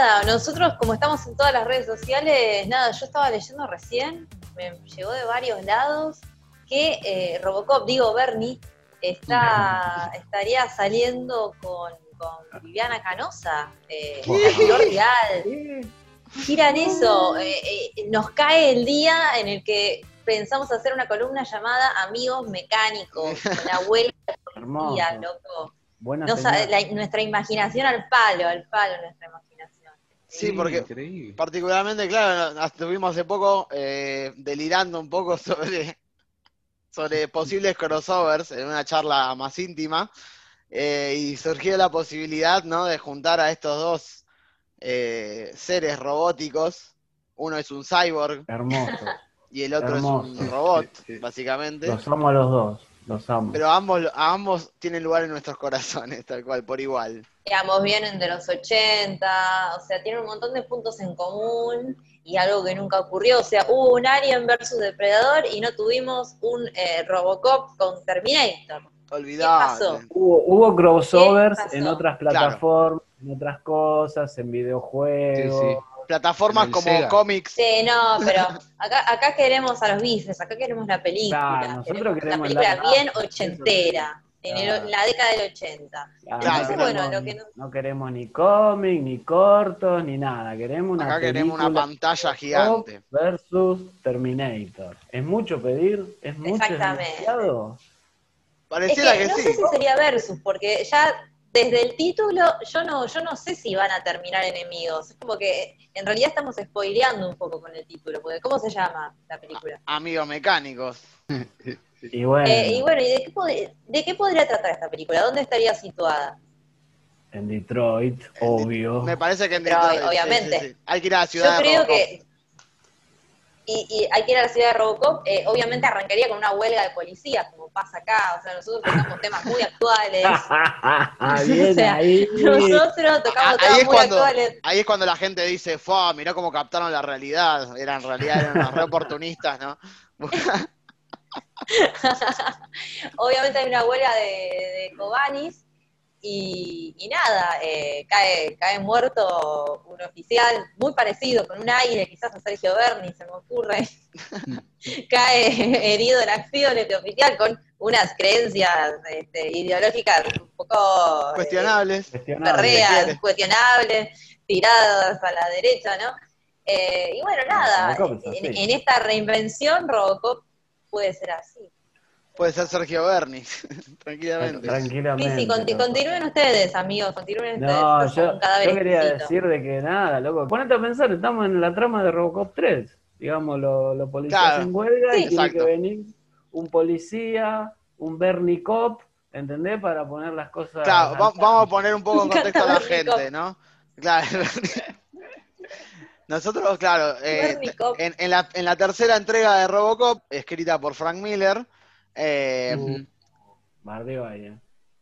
nada, nosotros como estamos en todas las redes sociales, nada, yo estaba leyendo recién, me llegó de varios lados que eh, Robocop, digo Bernie, está, estaría saliendo con, con Viviana Canosa, eh, real. Giran eso, eh, eh, nos cae el día en el que pensamos hacer una columna llamada Amigos Mecánicos, la abuela de loco. nuestra imaginación al palo, al palo nuestra imaginación. Sí, porque particularmente, claro, estuvimos hace poco eh, delirando un poco sobre, sobre posibles crossovers en una charla más íntima eh, y surgió la posibilidad ¿no? de juntar a estos dos eh, seres robóticos. Uno es un cyborg. Hermoso. Y el otro es un robot, básicamente. Los amo a los dos. Los amo. Pero ambos, ambos tienen lugar en nuestros corazones, tal cual, por igual. Y ambos vienen de los 80, o sea, tienen un montón de puntos en común y algo que nunca ocurrió. O sea, hubo un Alien versus Depredador y no tuvimos un eh, Robocop con Terminator. Olvidado. Hubo, hubo crossovers en otras plataformas, en otras cosas, en videojuegos. Plataformas como cómics. Sí, no, pero acá, acá queremos a los bifes, acá queremos la película. nosotros queremos, la película bien ochentera. En la década del 80. no, queremos ni cómic, ni cortos, ni nada. Queremos una Acá queremos una pantalla gigante. Versus Terminator. ¿Es mucho pedir? ¿Es mucho? Exactamente. Pareciera que, no sí. sé si sería versus, porque ya desde el título yo no, yo no sé si van a terminar enemigos. Es como que en realidad estamos spoileando un poco con el título, porque ¿cómo se llama la película? Amigos mecánicos. y bueno, eh, y, bueno de, qué podría tratar esta película? ¿Dónde estaría situada? En Detroit, obvio. Me parece que en Detroit, obviamente. Hay que ir a la ciudad. Yo creo que y, hay que ir a la ciudad de Robocop, eh, obviamente arrancaría con una huelga de policías, como pasa acá, o sea, nosotros tocamos temas muy actuales. Bien, ahí. Nosotros tocamos temas muy actuales. Ahí es cuando la gente dice, fue, mirá cómo captaron la realidad, eran en realidad eran unos re oportunistas, ¿no? obviamente hay una huelga de, de Cobanis, y, nada, eh, cae, cae muerto un oficial muy parecido, con un aire quizás a Sergio Berni, se me ocurre. cae herido en acción este oficial con unas creencias este, ideológicas un poco... Eh, cuestionables. cuestionables, cuestionables, tiradas a la derecha, ¿no? Eh, y bueno, nada, en esta reinvención Robocop puede ser así. Puede ser Sergio Berni, tranquilamente. Tranquilamente. Sí, sí, continúen ustedes, amigos, continúen no, Yo, yo quería decir de que nada, loco. Ponete a pensar, estamos en la trama de Robocop 3. Digamos, los lo policías en huelga y tiene que venir un policía, un Bernie Cop, ¿entendés? Para poner las cosas. Claro, vamos a poner un poco en contexto a la gente, ¿no? Claro. Nosotros, claro, eh, en, en, la, en la tercera entrega de Robocop, escrita por Frank Miller, eh, uh,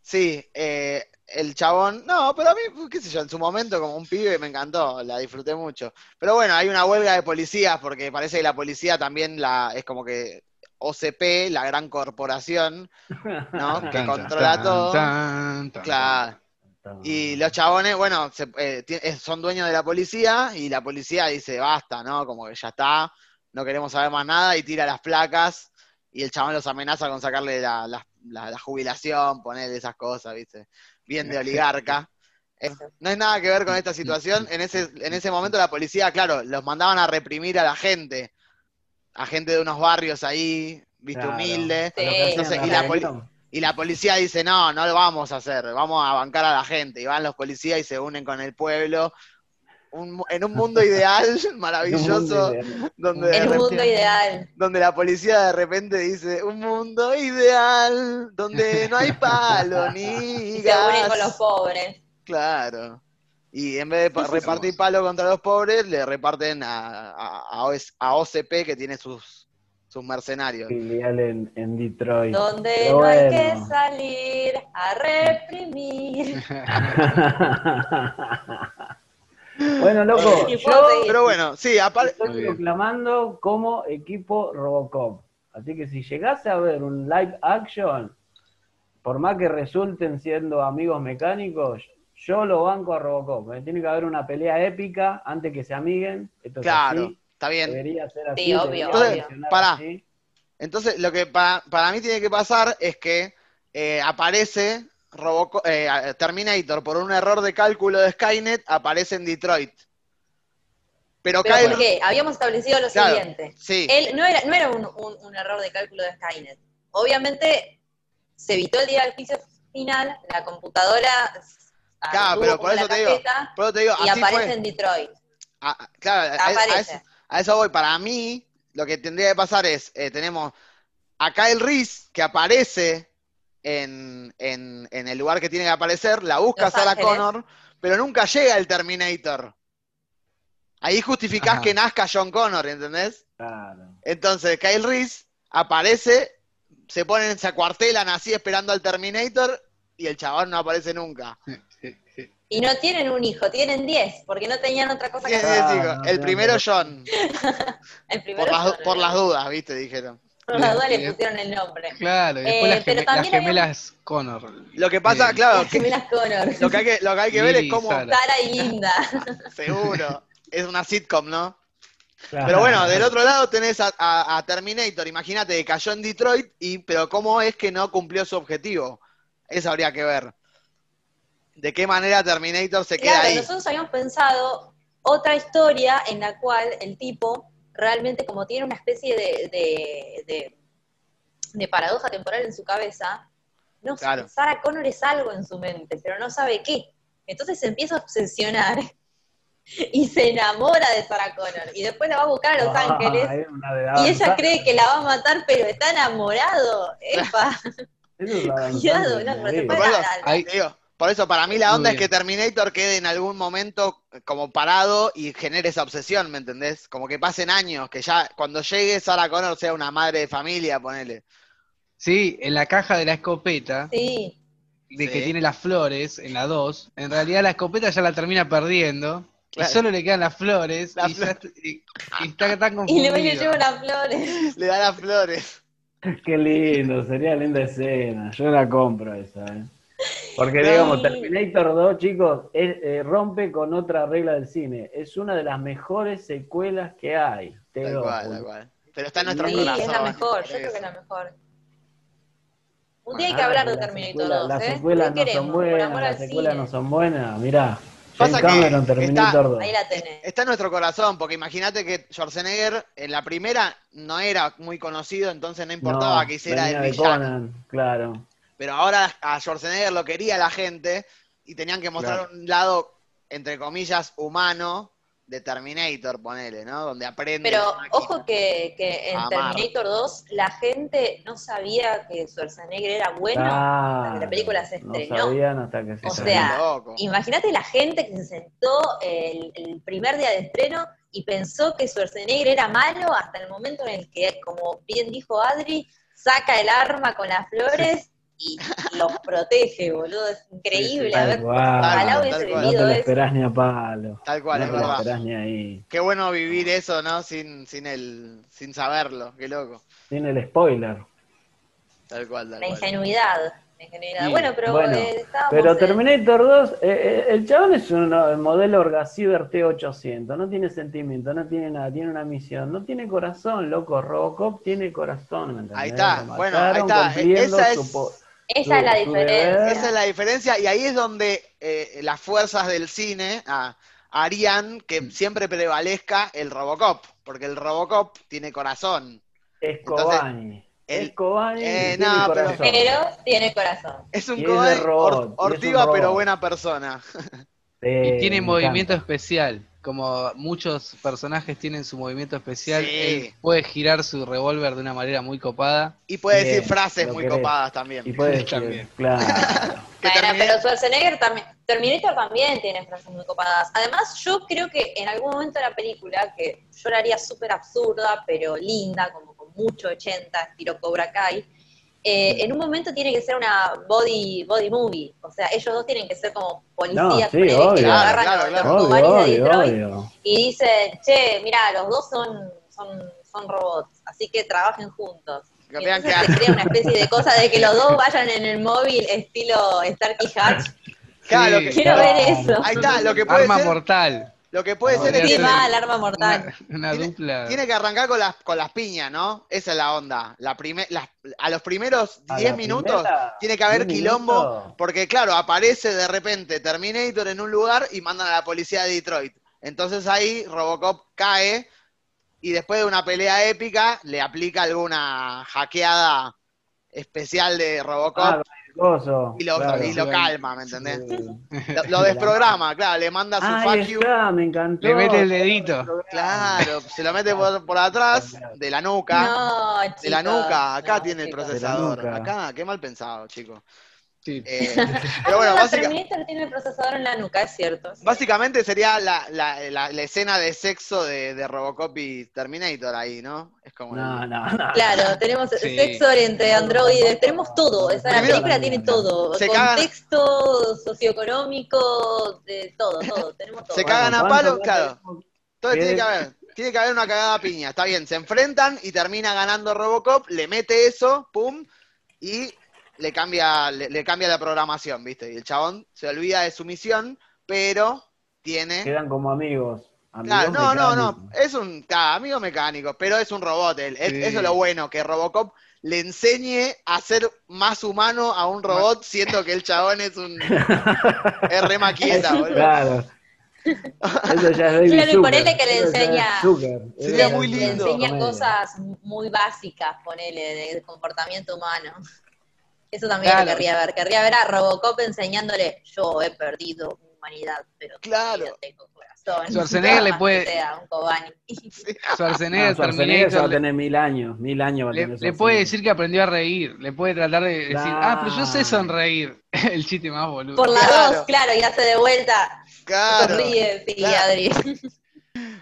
Sí, eh, el chabón, no, pero a mí, qué sé yo, en su momento como un pibe me encantó, la disfruté mucho. Pero bueno, hay una huelga de policías porque parece que la policía también la es como que OCP, la gran corporación, ¿no? que controla todo. claro. Y los chabones, bueno, eh, son dueños de la policía y la policía dice, basta, ¿no? Como que ya está, no queremos saber más nada y tira las placas y el chabón los amenaza con sacarle la, la, jubilación, poner esas cosas, ¿viste? Bien de oligarca. no es nada que ver con esta situación. En ese, en ese momento la policía, claro, los mandaban a reprimir a la gente, a gente de unos barrios ahí, ¿viste? Humilde. y, la policía dice, no, no lo vamos a hacer, vamos a bancar a la gente. Y van los policías y se unen con el pueblo en un mundo ideal maravilloso, donde el mundo ideal, donde la policía de repente dice un mundo ideal, donde no hay palo ni gas. Se unen con los pobres. Claro. Y en vez de repartir palo contra los pobres, le reparten a, a, OCP que tiene sus, sus mercenarios. Filial en, en Detroit. Donde no hay que salir a reprimir. Bueno, loco, yo pero bueno, sí, aparte estoy proclamando como equipo Robocop. Así que si llegase a ver un live action, por más que resulten siendo amigos mecánicos, yo lo banco a Robocop. ¿eh? Tiene que haber una pelea épica antes que se amiguen. claro, está bien. Debería ser así. Sí, obvio. Entonces, para, entonces, lo que para, mí tiene que pasar es que eh, aparece eh, Terminator por un error de cálculo de Skynet, aparece en Detroit. Pero, ¿por qué? Habíamos establecido lo siguiente. Él, no era, no era un, error de cálculo de Skynet. Obviamente se evitó el día del juicio final, la computadora claro, pero por eso, te digo, por te digo, y aparece en Detroit. Ah, claro, a, eso, voy. Para mí, lo que tendría que pasar es, eh, tenemos a Kyle Reese, que aparece en, el lugar que tiene que aparecer, la busca Sarah Connor, pero nunca llega el Terminator. Ahí justificás que nazca John Connor, ¿entendés? Claro. Entonces, Kyle Reese aparece, se ponen, se acuartelan así esperando al Terminator y el chabón no aparece nunca. Y no tienen un hijo, tienen diez, porque no tenían otra cosa que hacer. el primero John. el primero por, las, por las dudas, viste, dijeron. Por las dudas le pusieron el nombre. Claro, y después eh, las, gemelas Connor. Lo que pasa, claro. Las gemelas Connor. Lo que hay que, lo que, hay que ver es cómo. Sara. y Linda. Seguro. Es una sitcom, ¿no? Pero bueno, del otro lado tenés a, a Terminator, imagínate que cayó en Detroit, y, pero ¿cómo es que no cumplió su objetivo? Eso habría que ver de qué manera Terminator se queda ahí. Nosotros habíamos pensado otra historia en la cual el tipo realmente como tiene una especie de, de, paradoja temporal en su cabeza, no claro. Sarah Connor es algo en su mente, pero no sabe qué. Entonces se empieza a obsesionar y se enamora de Sarah Connor y después la va a buscar a Los ah, Ángeles y ella cree que la va a matar pero está enamorado. Epa. Cuidado, no, pero te puede por eso, para mí la onda es que Terminator quede en algún momento como parado y genere esa obsesión, ¿me entendés? Como que pasen años, que ya cuando llegue Sarah Connor sea una madre de familia, ponele. Sí, en la caja de la escopeta, sí. de que tiene las flores, en la 2, en realidad la escopeta ya la termina perdiendo. Y solo le quedan las flores y, está tan confundido. Y le llevo las flores. Le da las flores. Qué lindo, sería linda escena. Yo la compro esa, ¿eh? Porque, digamos, Terminator 2, chicos, eh, rompe con otra regla del cine. Es una de las mejores secuelas que hay. Tal cual, tal cual. Pero está en nuestro sí, corazón. es la mejor, yo creo que es la mejor. Un día hay que hablar de Terminator 2, Las ¿eh? secuelas no son buenas, las secuelas no son buenas. Mirá, Pasa Cameron, Terminator 2. Ahí la tenés. Está en nuestro corazón, porque imagínate que Schwarzenegger en la primera no era muy conocido, entonces no importaba que hiciera el villano. claro. Pero ahora a Schwarzenegger lo quería la gente y tenían que mostrar un lado, entre comillas, humano de Terminator, ponele, ¿no? Donde aprende. Pero ojo que, en Terminator 2 la gente no sabía que Schwarzenegger era bueno hasta que la película se estrenó. No sabían hasta que se O sea, imagínate la gente que se sentó el, el, primer día de estreno y pensó que Schwarzenegger era malo hasta el momento en el que, como bien dijo Adri, saca el arma con las flores y los protege, boludo. Es increíble. a ver, ojalá hubiese vivido no te esperás ni a palo. Tal cual, no es verdad. Esperás ni ahí. Qué bueno vivir eso, ¿no? Sin, sin, el, sin saberlo, qué loco. Sin el spoiler. Tal cual, tal La ingenuidad. Bueno, pero eh, Pero Terminator 2, eh, eh, el chabón es un modelo Orgasiver T800, no tiene sentimiento, no tiene nada, tiene una misión, no tiene corazón, loco, Robocop tiene corazón, Ahí está, bueno, ahí está, esa es... Esa es la diferencia. Esa es la diferencia y ahí es donde eh, las fuerzas del cine ah, harían que mm. siempre prevalezca el Robocop, porque el Robocop tiene corazón. Es Kobani. es Kobani eh, tiene pero, pero, tiene corazón. Es un Kobani ortiva, pero buena persona. y tiene movimiento especial como muchos personajes tienen su movimiento especial, él puede girar su revólver de una manera muy copada. Y puede decir frases muy copadas también. Y puede decir, también. Claro. bueno, pero Schwarzenegger también, Terminator también tiene frases muy copadas. Además, yo creo que en algún momento de la película, que yo la haría súper absurda, pero linda, como con mucho 80, estilo Cobra Kai, eh, en un momento tiene que ser una body, body movie. O sea, ellos dos tienen que ser como policías que agarran los de Detroit y dicen, che, mira, los dos son, son, son robots, así que trabajen juntos. Que y se crea una especie de cosa de que los dos vayan en el móvil estilo Starkey Hatch Claro, Quiero ver eso. Ahí está, lo que puede Arma mortal. Lo que puede ser es. mal, arma mortal. Una, dupla. Tiene que arrancar con las, con las piñas, ¿no? Esa es la onda. La a los primeros 10 minutos tiene que haber quilombo, porque claro, aparece de repente Terminator en un lugar y mandan a la policía de Detroit. Entonces ahí Robocop cae y después de una pelea épica le aplica alguna hackeada especial de Robocop. Ah, y lo, calma, ¿me entendés? Lo, desprograma, claro, le manda su fuck me encantó. Le mete el dedito. Claro, se lo mete por, atrás, de la nuca. No, de la nuca, acá tiene el procesador. Acá, qué mal pensado, chico. Eh, pero bueno, básicamente. Terminator tiene el procesador en la nuca, es cierto. Básicamente sería la, la, la, escena de sexo de, de, Robocop y Terminator ahí, ¿no? Es como. No, no, no. Claro, tenemos sexo entre androides, tenemos todo. Esa, la película tiene todo. Contexto socioeconómico, de todo, todo. Tenemos todo. Se cagan a palos, claro. Todo tiene que haber. Tiene que haber una cagada piña, está bien, se enfrentan y termina ganando Robocop, le mete eso, pum, y le cambia, le, cambia la programación, ¿viste? Y el chabón se olvida de su misión, pero tiene. Quedan como amigos. Claro, no, no, no. Es un amigo mecánico, pero es un robot. Eso es lo bueno, que Robocop le enseñe a ser más humano a un robot, siendo que el chabón es un. es re maqueta, boludo. Claro. Eso ya es claro, y ponele que le enseña. Sería muy lindo. Le enseña cosas muy básicas, ponele, de comportamiento humano. Eso también lo querría ver. Querría ver a Robocop enseñándole, yo he perdido humanidad, pero claro. tengo corazón. Schwarzenegger le puede... Sea un Schwarzenegger, Terminator... va a tener mil años, mil años le, puede decir que aprendió a reír, le puede tratar de decir, ah, pero yo sé sonreír. El chiste más boludo. Por la dos, claro, y hace de vuelta. Claro. Sonríe, sí, Adri.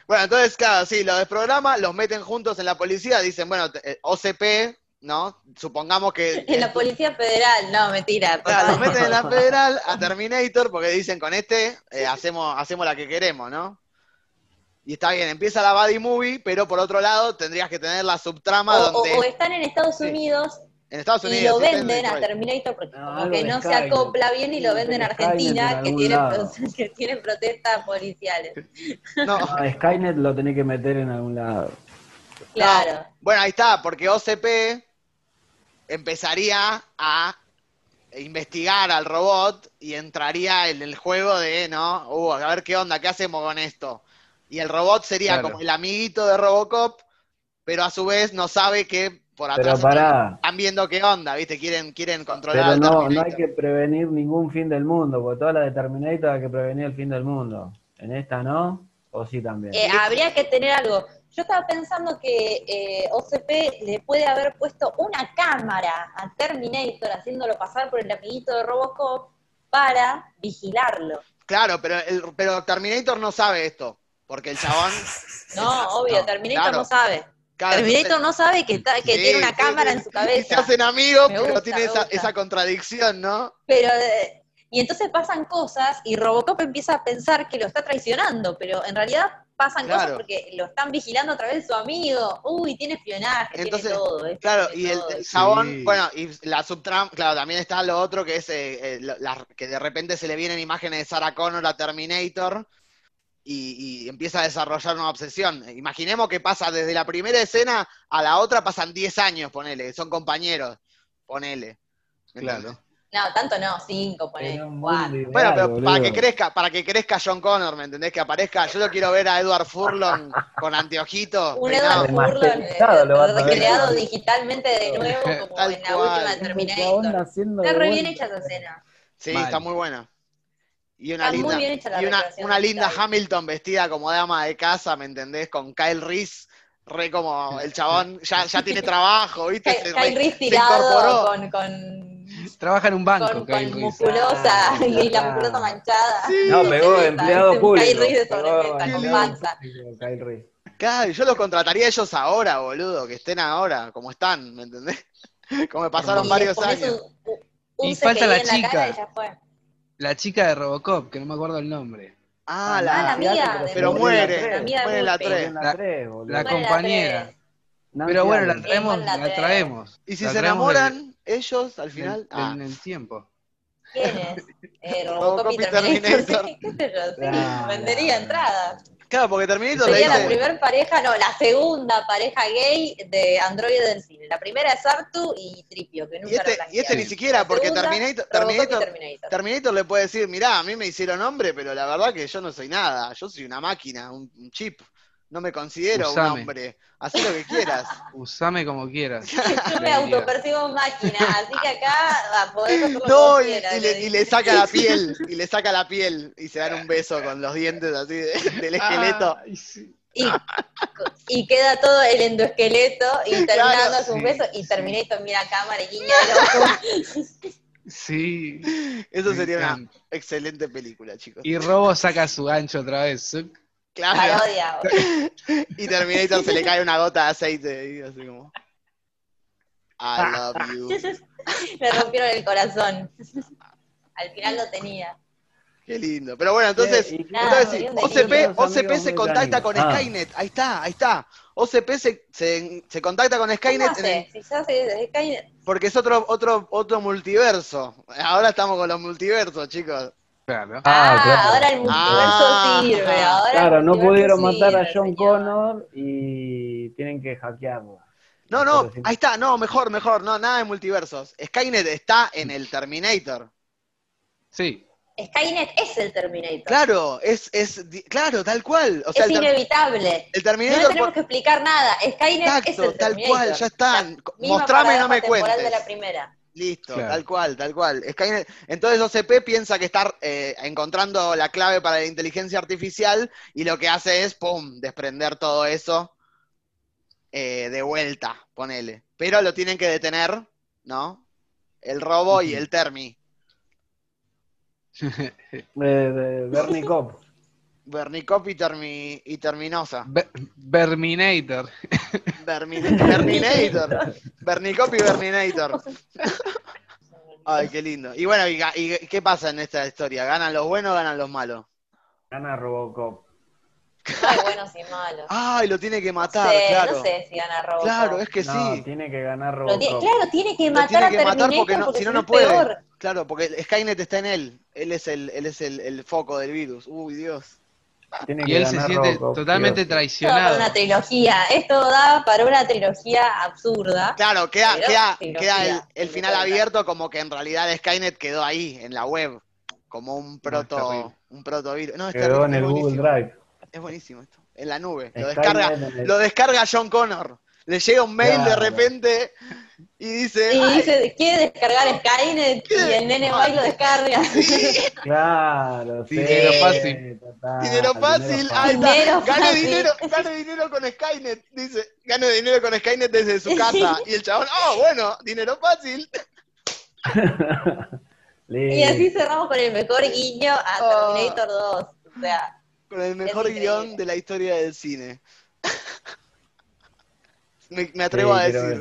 Bueno, entonces, claro, sí, lo desprograma, los meten juntos en la policía, dicen, bueno, eh, OCP, ¿no? Supongamos que... En la Policía Federal, no, mentira. Claro, nos meten en la Federal a Terminator porque dicen con este eh, hacemos, hacemos la que queremos, ¿no? Y está bien, empieza la Buddy Movie, pero por otro lado tendrías que tener la subtrama donde... O, están en Estados Unidos en Estados Unidos. Y lo venden a Terminator porque como que no se acopla bien y lo venden a Argentina que tiene, que tiene protestas policiales. No. A Skynet lo tenés que meter en algún lado. Claro. Bueno, ahí está, porque OCP empezaría a investigar al robot y entraría en el juego de, ¿no? Uh, a ver qué onda, qué hacemos con esto. Y el robot sería como el amiguito de Robocop, pero a su vez no sabe que por atrás están, viendo qué onda, ¿viste? Quieren, quieren controlar pero no, no hay que prevenir ningún fin del mundo, porque toda la de Terminator hay que prevenir el fin del mundo. En esta no, o sí también. Eh, habría que tener algo. Yo estaba pensando que eh, OCP le puede haber puesto una cámara a Terminator haciéndolo pasar por el amiguito de Robocop para vigilarlo. Claro, pero, el, pero Terminator no sabe esto, porque el chabón... No, obvio, Terminator no sabe. Terminator no sabe que, tiene una cámara en su cabeza. se hacen amigos, pero tiene esa, esa, contradicción, ¿no? Pero eh, y entonces pasan cosas y Robocop empieza a pensar que lo está traicionando, pero en realidad pasan cosas porque lo están vigilando a través de su amigo. Uy, tiene espionaje, tiene todo. Claro, y el, el bueno, y la subtrama, claro, también está lo otro que es eh, eh, que de repente se le vienen imágenes de Sarah Connor a Terminator. Y, empieza a desarrollar una obsesión. Imaginemos que pasa desde la primera escena a la otra, pasan 10 años, ponele, son compañeros, ponele. Claro. No, tanto no, cinco, por Bueno, pero para que crezca, para que crezca John Connor, ¿me entendés? Que aparezca, yo lo quiero ver a Edward Furlong con anteojito. Un Edward Furlong eh, recreado digitalmente de nuevo, como en la última Terminator. Está re bien hecha esa escena. Sí, está muy buena. Y una linda, y una, una linda Hamilton vestida como dama de casa, ¿me entendés? Con Kyle Reese re como el chabón ya, ya tiene trabajo, ¿viste? Kyle, Reese tirado con, con Trabaja en un banco. Con, musculosa y la musculosa manchada. No, pegó empleado público. Claro, yo los contrataría ellos ahora, boludo, que estén ahora, como están, ¿me entendés? Como me pasaron varios años. y falta la chica. La, chica de Robocop, que no me acuerdo el nombre. Ah, la, ah, amiga. Pero muere, muere la 3. La, compañera. Pero bueno, la traemos, la traemos. ¿Y si se enamoran? Ellos al final. En, el, ah. tiempo. ¿Quién es? Eh, Robocop, y Terminator. ¿Qué sé yo? Sí, vendería entradas. Claro, porque Terminator Sería la primera pareja, no, la segunda pareja gay de Android del cine. La primera es Artu y Tripio, que nunca y este, y este ni siquiera, porque Terminator, Terminator, Terminator, le puede decir, mirá, a mí me hicieron hombre, pero la verdad que yo no soy nada, yo soy una máquina, un, chip. No me considero un hombre. Haz lo que quieras. Usame como quieras. Yo me autopercibo máquina, así que acá va, podés hacer No, y, le, y, le, saca la piel, y le saca la piel, y se dan un beso con los dientes así del esqueleto. y, queda todo el endoesqueleto y terminando un beso y Terminator mira a cámara y guiña Sí. Eso sería una excelente película, chicos. Y Robo saca su gancho otra vez. Claro. y Terminator se le cae una gota de aceite y así como. I love you. Me rompieron el corazón. Al final lo tenía. Qué lindo. Pero bueno, entonces, entonces OCP, OCP se contacta con ah. Skynet. Ahí está, ahí está. OCP se, se, contacta con Skynet. si Skynet. Porque es otro, otro, otro multiverso. Ahora estamos con los multiversos, chicos. Claro. Ah, ah ahora el multiverso ah. sirve. Ahora claro, no pudieron matar a John Connor y tienen que hackearlo. No, no, ahí está, no, mejor, mejor, no, nada de multiversos. Skynet está en el Terminator. Sí. Skynet es el Terminator. Claro, es, es claro, tal cual. es inevitable. El Terminator no tenemos que explicar nada. Skynet es el Terminator. tal cual, ya está. Mostrame no me cuentes. de la primera. Listo, tal cual, tal cual. entonces OCP piensa que está eh, encontrando la clave para la inteligencia artificial y lo que hace es, ¡pum!, desprender todo eso eh, de vuelta, ponele. Pero lo tienen que detener, ¿no? El robo y el termi. Bernie Cop. Bernicop y, termi, y Terminosa. Berminator. Berminator. Bernicop y Berminator. Ay, qué lindo. Y bueno, y, qué pasa en esta historia? ¿Ganan los buenos o ganan los malos? Gana Robocop. Hay buenos y malos. Ay, lo tiene que matar, claro. No sé si gana Robocop. Claro, es que sí. tiene que ganar Robocop. claro, tiene que matar a Terminator porque, si no, no puede. Claro, porque Skynet está en él. Él es el, él es el, el foco del virus. Uy, Dios y él se siente totalmente traicionado. Una trilogía, esto da para una trilogía absurda. Claro, queda, queda, queda el, final abierto como que en realidad Skynet quedó ahí, en la web, como un proto, un proto virus. No, quedó en el Google Drive. Es buenísimo esto, en la nube. Lo descarga, lo descarga John Connor. Le llega un mail de repente y dice. Y dice, quiere descargar Skynet y el nene va y lo descarga. Claro, dinero fácil. dinero fácil. dinero gane dinero, gane dinero con Skynet. Dice, gane dinero con Skynet desde su casa. Y el chabón, oh, bueno, dinero fácil. y así cerramos con el mejor guiño a ah. Terminator 2. O sea, con el mejor guion de la historia del cine. Me, atrevo a decir.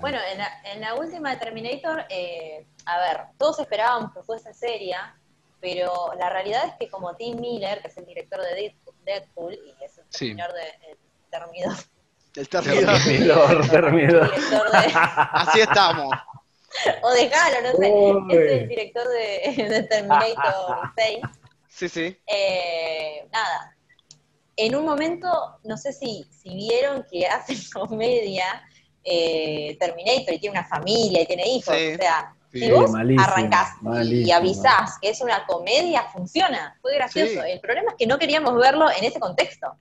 Bueno, en la, última de Terminator, eh, a ver, todos esperábamos que fuese seria, pero la realidad es que como Tim Miller, que es el director de Deadpool, y es el señor de el Termidor. El Termidor. Así estamos. O de Halo, no sé. Es el director de, de Terminator 6. Sí, sí. Eh, nada, en un momento, no sé si, si vieron que hace comedia eh, Terminator y tiene una familia y tiene hijos. O sea, si vos arrancás y avisás que es una comedia, funciona. Fue gracioso. El problema es que no queríamos verlo en ese contexto.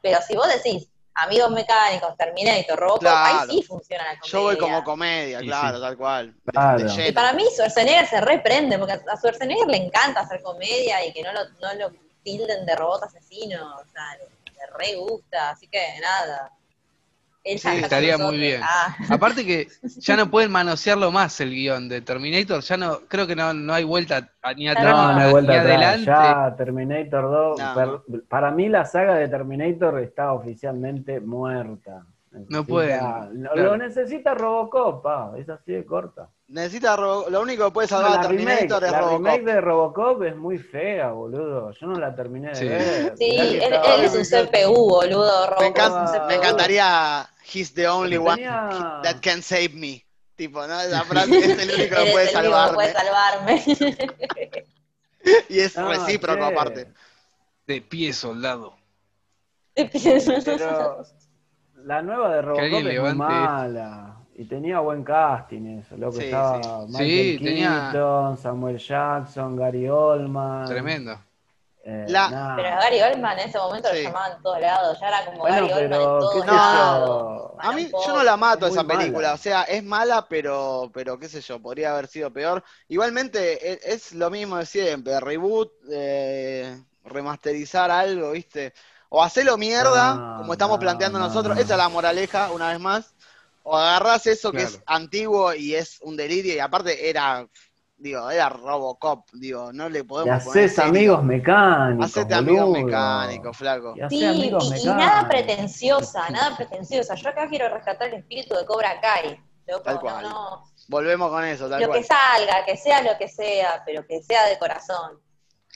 Pero si vos decís, amigos mecánicos, Terminator, Robocop, ahí sí funciona la comedia. Yo voy como comedia, claro, tal cual. y para mí Schwarzenegger se reprende, porque a Schwarzenegger le encanta hacer comedia y que no lo, no lo tilden de robot asesino, o sea, le, re gusta, así que nada. sí, estaría muy bien. Ah. Aparte que ya no pueden manosearlo más el guion de Terminator, ya no, creo que no, no hay vuelta ni atrás ni, adelante. Ya Terminator 2, para mí la saga de Terminator está oficialmente muerta. No puede. Lo necesita Robocop, es así de corta. Necesita lo único que puede salvar a Terminator es la Robocop. La remake de Robocop es muy fea, boludo. Yo no la terminé de ver. Sí, él, es un CPU, boludo. Robocop me, encantaría He's the only one that can save me. tipo, ¿no? Esa frase es el único que puede salvarme. puede salvarme. y es recíproco aparte. De pie, soldado. De pie, soldado. La nueva de Robocop es mala. Y tenía buen casting eso, lo que estaba Michael Keaton, Samuel Jackson, Gary Oldman. Tremendo. Eh, Pero Gary Oldman en ese momento lo llamaban en todos lados, ya era como Gary Oldman en todo no, A mí, yo no la mato esa película, o sea, es mala, pero, pero qué sé yo, podría haber sido peor. Igualmente, e, es, lo mismo de siempre, reboot, eh, remasterizar algo, ¿viste? O hacerlo mierda, como estamos planteando nosotros, esa es la moraleja, una vez más. O agarras eso que es antiguo y es un delirio, y aparte era digo, era Robocop, digo, no le podemos y haces amigos mecánicos. Hacete amigos mecánicos, flaco. Y sí, y, nada pretenciosa, nada pretenciosa. Yo acá quiero rescatar el espíritu de Cobra Kai. tal cual. Volvemos con eso, tal lo que salga, que sea lo que sea, pero que sea de corazón.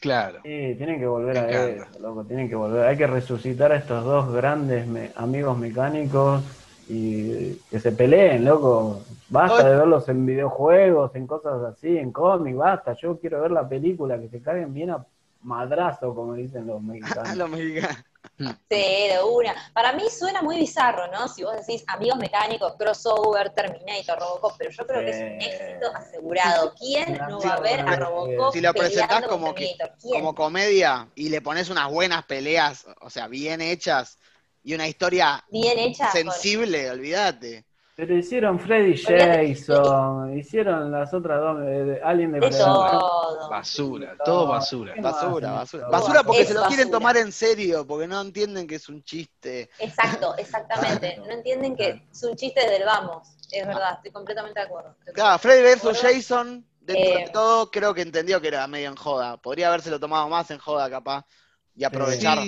Claro. Sí, tienen que volver a eso, loco, tienen que volver. Hay que resucitar a estos dos grandes amigos mecánicos y que se peleen, loco. Basta de verlos en videojuegos, en cosas así, en cómics, basta. Yo quiero ver la película, que se caguen bien a madrazo, como dicen los mexicanos. los mexicanos. Sí, de una. Para mí suena muy bizarro, ¿no? Si vos decís amigos mecánicos, crossover, Terminator, Robocop, pero yo creo que es un éxito asegurado. ¿Quién no va a ver a Robocop? Si lo presentás como, como comedia y le pones unas buenas peleas, o sea, bien hechas, y una historia bien hecha, sensible, olvídate. Pero hicieron Freddy Jason, hicieron las otras dos, eh, Alien de, Todo. Basura, todo basura. Basura, basura. Basura porque se lo quieren tomar en serio, porque no entienden que es un chiste. Exacto, exactamente. No entienden que es un chiste desde el vamos. Es verdad, estoy completamente de acuerdo. Claro, Freddy vs. Jason, dentro de eh, todo, creo que entendió que era medio en joda. Podría habérselo tomado más en joda, capaz, y aprovechar.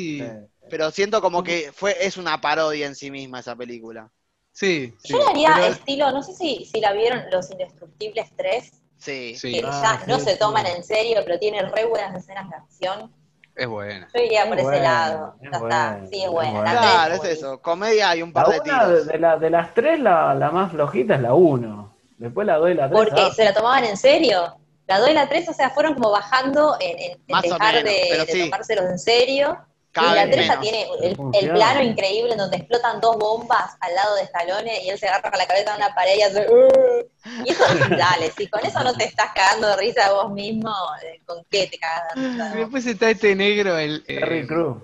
Pero siento como que fue es una parodia en sí misma esa película. Sí. Yo le haría estilo, no sé si, si la vieron Los Indestructibles 3. Sí. Que ya ah, no se toman en serio, pero tiene re buenas escenas de acción. Es buena. Yo iría por ese lado. Ya está. Sí, es buena. claro, es, eso. Comedia y un par de tiros. De, la, de las tres, la, la, más flojita es la 1. Después la 2 y la 3. ¿Por qué? Ah. ¿Se la tomaban en serio? La 2 y la 3, o sea, fueron como bajando en, en, dejar de, de tomárselos en serio y la 3 tiene el, plano increíble en donde explotan dos bombas al lado de Stallone y él se agarra con la cabeza a una pared y hace... Y eso, dale, si con eso no te estás cagando de risa vos mismo, ¿con qué te cagas de risa? Después está este negro, el... Terry Cruz.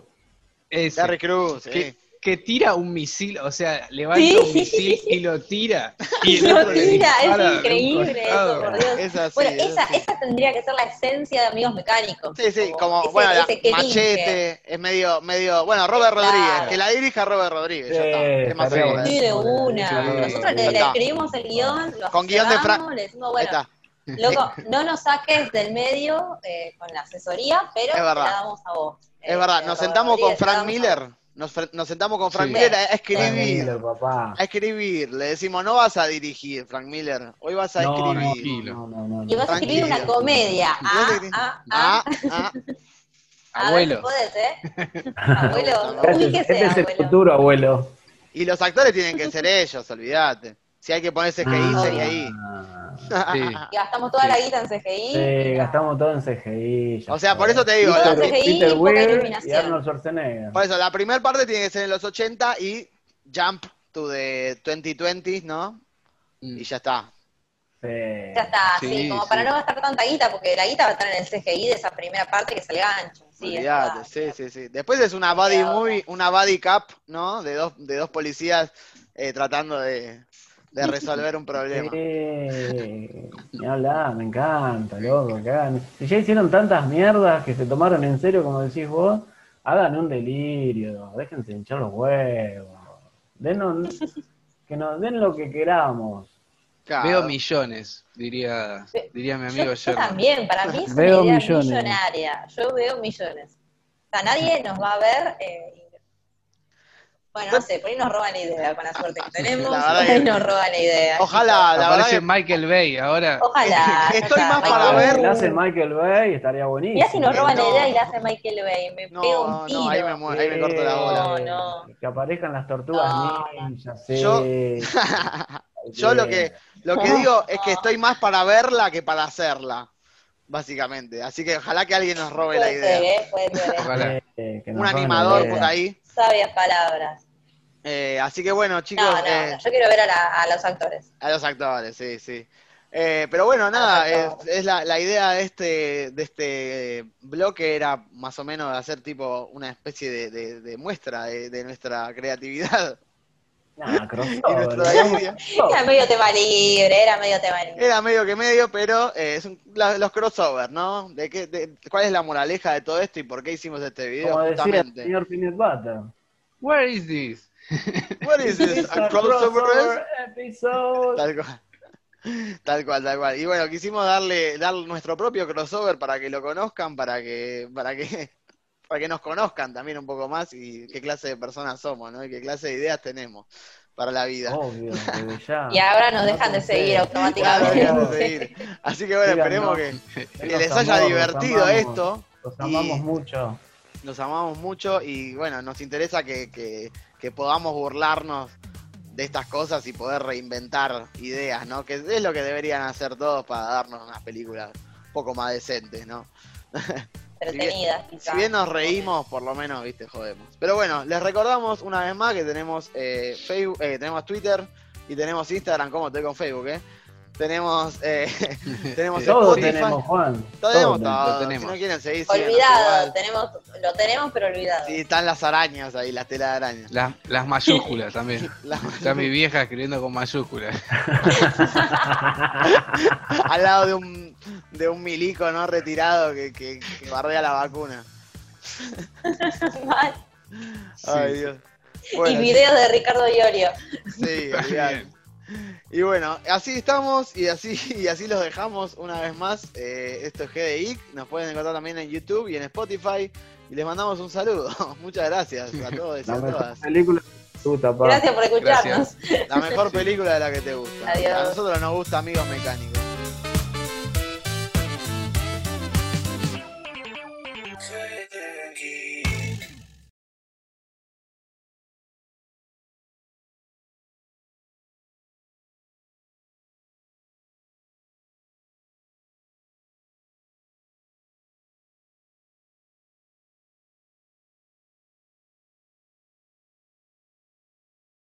Terry Cruz, sí. que tira un misil, o sea, levanta un misil y lo tira. Y el lo tira, es increíble eso, por Dios. bueno, esa, esa tendría que ser la esencia de Amigos Mecánicos. Sí, sí, como, bueno, Machete, es medio, medio, bueno, Robert Rodríguez, que la dirija Robert Rodríguez, ya está, es más seguro. Sí, de una. Nosotros le, escribimos el guion, lo Con guion de Frank. Le decimos, bueno, Loco, no nos saques del medio eh, con la asesoría, pero te la damos a vos. Es verdad, nos sentamos con Frank Miller nos, sentamos con Frank Miller a, escribir. A escribir. Le decimos, no vas a dirigir, Frank Miller. Hoy vas a escribir. y vas a escribir una comedia. Ah, ah, ah, ah. Abuelo. ¿eh? Abuelo, Este es el futuro, abuelo. Y los actores tienen que ser ellos, olvídate. Si hay que poner CGI, CGI. Sí. Y gastamos toda la guita en CGI. Sí, gastamos todo en CGI. O sea, por eso te digo. la, CGI Peter Weir y Arnold Schwarzenegger. Por eso, la primera parte tiene que ser en los 80 y jump to the 2020, ¿no? Mm. Y ya está. Sí. Ya está, sí, como para no gastar tanta guita, porque la guita va a estar en el CGI de esa primera parte que sale ancho. Sí, sí, sí, sí. Después es una body movie, una body cap, ¿no? De dos, de dos policías eh, tratando de, de resolver un problema. Sí, ni hablar, me encanta, loco. Si ya hicieron tantas mierdas que se tomaron en serio, como decís vos, hagan un delirio, déjense hinchar los huevos. Denos, que nos den lo que queramos. Veo millones, diría, diría mi amigo yo. Yo también, para mí es veo una idea millonaria. Yo veo millones. O sea, nadie nos va a ver eh, bueno, no sé, por ahí nos roban la idea con la suerte que tenemos. por ahí nos roban la idea. Ojalá, la Aparece Michael Bay ahora. Ojalá. Estoy más para ver. Si la hace Michael Bay, estaría buenísimo. Ya si nos roban la idea y la hace Michael Bay, me pego un tiro. No, ahí me, muero, ahí me corto la bola. No, no. Que aparezcan las tortugas ninjas, sí. Yo, yo lo que Lo que digo es que estoy más para verla que para hacerla, básicamente. Así que ojalá que alguien nos robe la idea. ¿eh? Puede eh, Un animador por ahí. Sabias palabras. Eh, así que bueno, chicos. No, no, yo quiero ver a, los actores. A los actores, sí, sí. pero bueno, nada, es, la, idea de este, de este bloque era más o menos hacer tipo una especie de, muestra de, nuestra creatividad. Era medio tema libre, era medio tema libre. Era medio que medio, pero eh, los crossover, ¿no? ¿De qué, ¿Cuál es la moraleja de todo esto y por qué hicimos este video? Como decía el señor. Where is this? What is this? A crossover, episode. Tal cual. Tal cual, tal cual. Y bueno, quisimos darle, dar nuestro propio crossover para que lo conozcan, para que, para que para que nos conozcan también un poco más y qué clase de personas somos, ¿no? Y qué clase de ideas tenemos para la vida. Obvio, y ahora nos dejan de seguir automáticamente. Así que bueno, esperemos que, les haya divertido esto. Los amamos mucho. Los amamos mucho y bueno, nos interesa que, que podamos burlarnos de estas cosas y poder reinventar ideas, ¿no? Que es lo que deberían hacer todos para darnos unas películas un poco más decentes, ¿no? Si bien, nos reímos, por lo menos, viste, jodemos. Pero bueno, les recordamos una vez más que tenemos eh, Facebook, eh, tenemos Twitter y tenemos Instagram, como estoy con Facebook, ¿eh? Tenemos, eh, tenemos todo tenemos, Juan. Todo, tenemos todo. Tenemos. Si no quieren seguir, Olvidado, tenemos, lo tenemos, pero olvidado. Sí, están las arañas ahí, las telas de arañas. las mayúsculas también. Está mi vieja escribiendo con mayúsculas. Al lado de un, de un milico no retirado que, que, que bardea la vacuna. Ay, Dios. y videos de Ricardo Iorio. Sí, y bueno, así estamos y así, y así los dejamos una vez más. Eh, esto es GDIC, nos pueden encontrar también en YouTube y en Spotify. Y les mandamos un saludo. Muchas gracias a todos y a todas. Gracias por escucharnos. La mejor película de la que te gusta. A nosotros nos gusta Amigos Mecánicos.